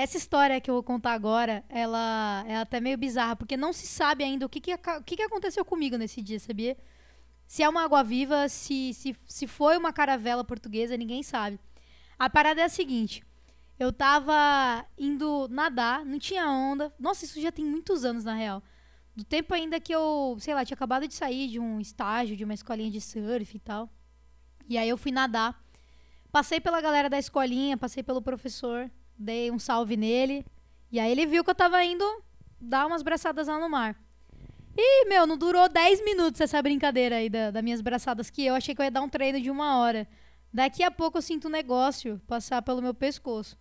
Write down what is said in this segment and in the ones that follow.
Essa história que eu vou contar agora, ela é até meio bizarra, porque não se sabe ainda o que, que, o que, que aconteceu comigo nesse dia, sabia? Se é uma água-viva, se, se, se foi uma caravela portuguesa, ninguém sabe. A parada é a seguinte: eu tava indo nadar, não tinha onda. Nossa, isso já tem muitos anos, na real. Do tempo ainda que eu, sei lá, tinha acabado de sair de um estágio, de uma escolinha de surf e tal. E aí eu fui nadar. Passei pela galera da escolinha, passei pelo professor, dei um salve nele. E aí ele viu que eu tava indo dar umas braçadas lá no mar. E, meu, não durou 10 minutos essa brincadeira aí da, das minhas braçadas, que eu achei que eu ia dar um treino de uma hora. Daqui a pouco eu sinto um negócio passar pelo meu pescoço.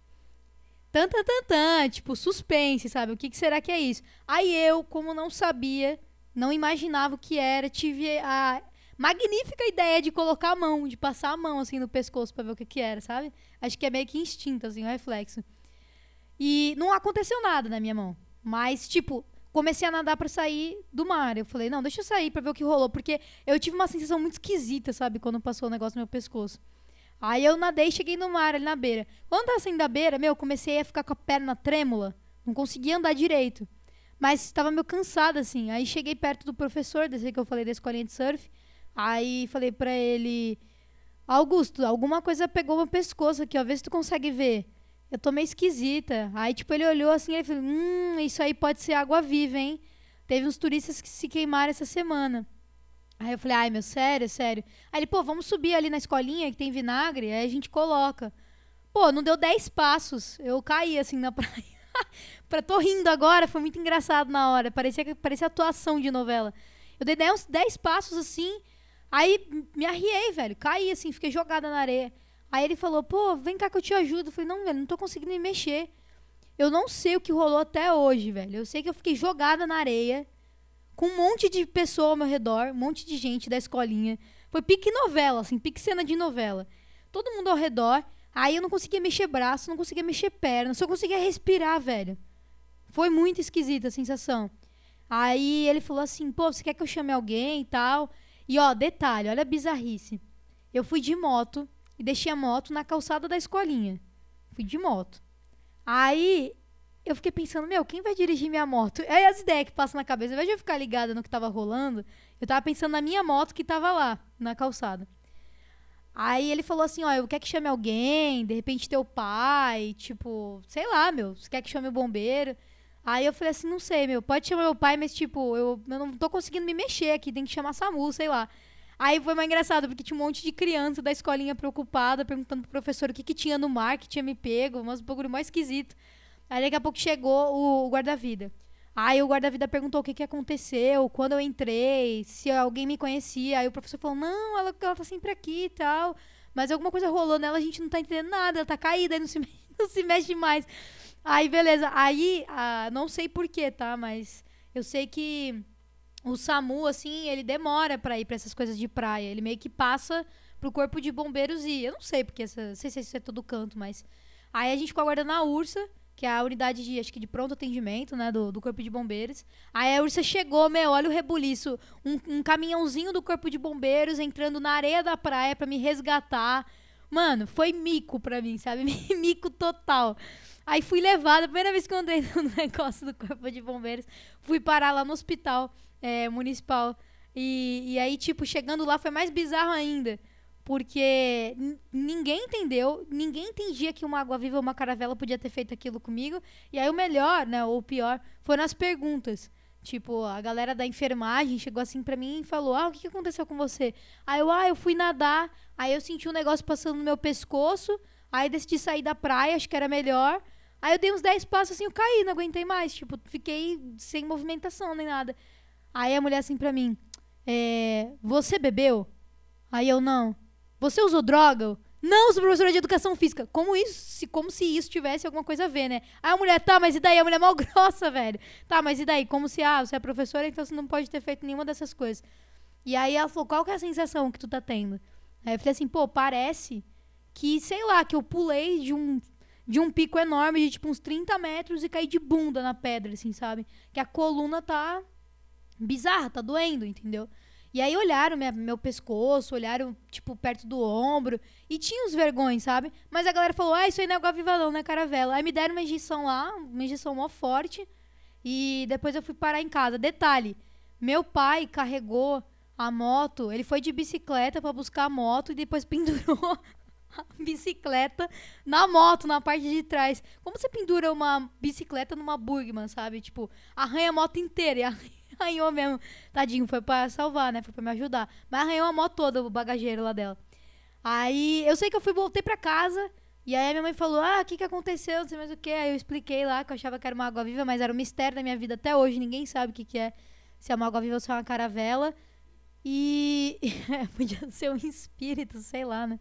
Tanta, tanta, tipo, suspense, sabe? O que, que será que é isso? Aí eu, como não sabia, não imaginava o que era, tive a magnífica ideia de colocar a mão, de passar a mão assim no pescoço para ver o que, que era, sabe? Acho que é meio que instinto, assim, um reflexo. E não aconteceu nada na minha mão. Mas, tipo, comecei a nadar para sair do mar. Eu falei, não, deixa eu sair para ver o que rolou, porque eu tive uma sensação muito esquisita, sabe, quando passou o negócio no meu pescoço. Aí eu nadei e cheguei no mar ali na beira. Quando tava saindo da beira, meu, comecei a ficar com a perna trêmula, não conseguia andar direito. Mas estava meio cansada assim. Aí cheguei perto do professor, desse que eu falei da escolinha de surf. Aí falei para ele: "Augusto, alguma coisa pegou meu pescoço aqui, ó, vê se tu consegue ver". Eu tô meio esquisita. Aí, tipo, ele olhou assim e falou: Hum, isso aí pode ser água viva, hein? Teve uns turistas que se queimaram essa semana. Aí eu falei: Ai, meu, sério, sério. Aí ele, pô, vamos subir ali na escolinha que tem vinagre, aí a gente coloca. Pô, não deu 10 passos. Eu caí assim na praia. pra, tô rindo agora, foi muito engraçado na hora. Parecia, parecia atuação de novela. Eu dei uns 10 passos assim, aí me arriei, velho. Caí assim, fiquei jogada na areia. Aí ele falou, pô, vem cá que eu te ajudo. Eu falei, não, velho, não tô conseguindo me mexer. Eu não sei o que rolou até hoje, velho. Eu sei que eu fiquei jogada na areia, com um monte de pessoa ao meu redor, um monte de gente da escolinha. Foi pique novela, assim, pique cena de novela. Todo mundo ao redor. Aí eu não conseguia mexer braço, não conseguia mexer perna, só conseguia respirar, velho. Foi muito esquisita a sensação. Aí ele falou assim, pô, você quer que eu chame alguém e tal? E ó, detalhe, olha a bizarrice. Eu fui de moto e deixei a moto na calçada da escolinha. Fui de moto. Aí eu fiquei pensando, meu, quem vai dirigir minha moto? Aí as ideias que passam na cabeça, ao invés de eu ficar ligada no que tava rolando, eu tava pensando na minha moto que tava lá, na calçada. Aí ele falou assim, ó, eu quer que chame alguém, de repente teu pai, tipo, sei lá, meu, você quer que chame o bombeiro? Aí eu falei assim, não sei, meu, pode chamar meu pai, mas tipo, eu, eu não tô conseguindo me mexer aqui, tem que chamar SAMU, sei lá. Aí foi mais engraçado, porque tinha um monte de criança da escolinha preocupada, perguntando pro professor o que, que tinha no mar, que tinha me pego, mas um bagulho mais esquisito. Aí daqui a pouco chegou o, guarda-vida. Aí o guarda-vida perguntou o que, que aconteceu, quando eu entrei, se alguém me conhecia. Aí o professor falou: não, ela, ela tá sempre aqui e tal. Mas alguma coisa rolou nela, a gente não tá entendendo nada, ela tá caída, aí não se, não se mexe mais. Aí, beleza. Aí, ah, não sei porquê, tá? Mas eu sei que o SAMU, assim, ele demora para ir para essas coisas de praia. Ele meio que passa pro corpo de bombeiros ir. Eu não sei, porque essa, não sei se isso é todo canto, mas. Aí a gente ficou aguardando a Ursa, que é a unidade de, acho que de pronto atendimento, né, do, do corpo de bombeiros. Aí a Ursa chegou, meu, olha o rebuliço. Um, um caminhãozinho do corpo de bombeiros entrando na areia da praia para me resgatar. Mano, foi mico pra mim, sabe? mico total. Aí fui levada, primeira vez que eu andei no negócio do corpo de bombeiros, fui parar lá no hospital é, municipal. E, e aí, tipo, chegando lá foi mais bizarro ainda. Porque ninguém entendeu, ninguém entendia que uma água-viva ou uma caravela podia ter feito aquilo comigo. E aí o melhor, né, ou o pior, foram as perguntas. Tipo, a galera da enfermagem chegou assim pra mim e falou: Ah, o que aconteceu com você? Aí eu, ah, eu fui nadar, aí eu senti um negócio passando no meu pescoço, aí decidi sair da praia, acho que era melhor. Aí eu dei uns 10 passos assim, eu caí, não aguentei mais. Tipo, fiquei sem movimentação nem nada. Aí a mulher assim pra mim, é, você bebeu? Aí eu, não. Você usou droga? Não, sou professora de educação física. Como isso, se, como se isso tivesse alguma coisa a ver, né? Aí a mulher, tá, mas e daí? A mulher é mal grossa, velho. Tá, mas e daí? Como se, ah, você é professora, então você não pode ter feito nenhuma dessas coisas. E aí ela falou, qual que é a sensação que tu tá tendo? Aí eu falei assim, pô, parece que, sei lá, que eu pulei de um, de um pico enorme de tipo uns 30 metros e caí de bunda na pedra, assim, sabe? Que a coluna tá bizarra, tá doendo, entendeu? E aí olharam minha- meu pescoço, olharam, tipo, perto do ombro. E tinha uns vergões, sabe? Mas a galera falou, ah, isso aí não é água viva não, não é caravela. Aí me deram uma injeção lá, uma injeção mó forte. E depois eu fui parar em casa. Detalhe, meu pai carregou a moto, ele foi de bicicleta pra buscar a moto e depois pendurou a bicicleta na moto, na parte de trás. Como você pendura uma bicicleta numa Burgman, sabe? Tipo, arranha a moto inteira e arranhou mesmo. Tadinho, foi pra salvar, né? Foi pra me ajudar. Mas arranhou a moto toda, o bagageiro lá dela. Aí, eu sei que eu fui, voltei pra casa. E aí minha mãe falou, ah, o que que aconteceu, não sei mais o que. Aí eu expliquei lá que eu achava que era uma água viva, mas era um mistério da minha vida até hoje. Ninguém sabe o que que é, se é uma água viva ou se é uma caravela. E podia ser um espírito, sei lá, né?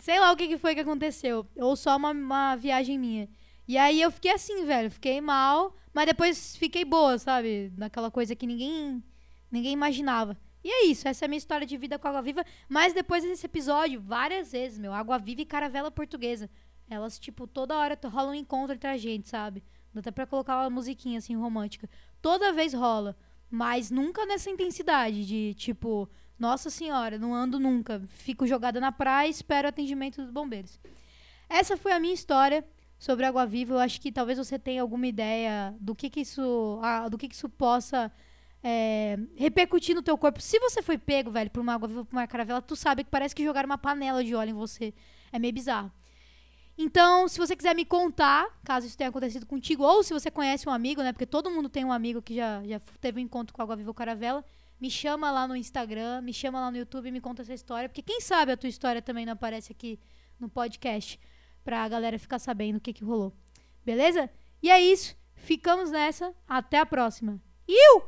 Sei lá o que, que foi que aconteceu. Ou só uma, uma viagem minha. E aí eu fiquei assim, velho. Fiquei mal, mas depois fiquei boa, sabe? Naquela coisa que ninguém, ninguém imaginava. E é isso, essa é a minha história de vida com Água Viva. Mas depois desse episódio, várias vezes, meu, Água Viva e Caravela Portuguesa. Elas, tipo, toda hora t- rola um encontro entre a gente, sabe? Até pra colocar uma musiquinha, assim, romântica. Toda vez rola. Mas nunca nessa intensidade de, tipo, nossa senhora, não ando nunca. Fico jogada na praia e espero o atendimento dos bombeiros. Essa foi a minha história sobre Água Viva. Eu acho que talvez você tenha alguma ideia do que que isso, ah, do que que isso possa é, repercutir no teu corpo. Se você foi pego, velho, por uma água viva, por uma caravela, tu sabe que parece que jogaram uma panela de óleo em você. É meio bizarro. Então, se você quiser me contar, caso isso tenha acontecido contigo, ou se você conhece um amigo, né? Porque todo mundo tem um amigo que já, já teve um encontro com água viva ou caravela. Me chama lá no Instagram, me chama lá no YouTube e me conta essa história. Porque quem sabe a tua história também não aparece aqui no podcast. Pra galera ficar sabendo o que, que rolou. Beleza? E é isso. Ficamos nessa. Até a próxima. Iu!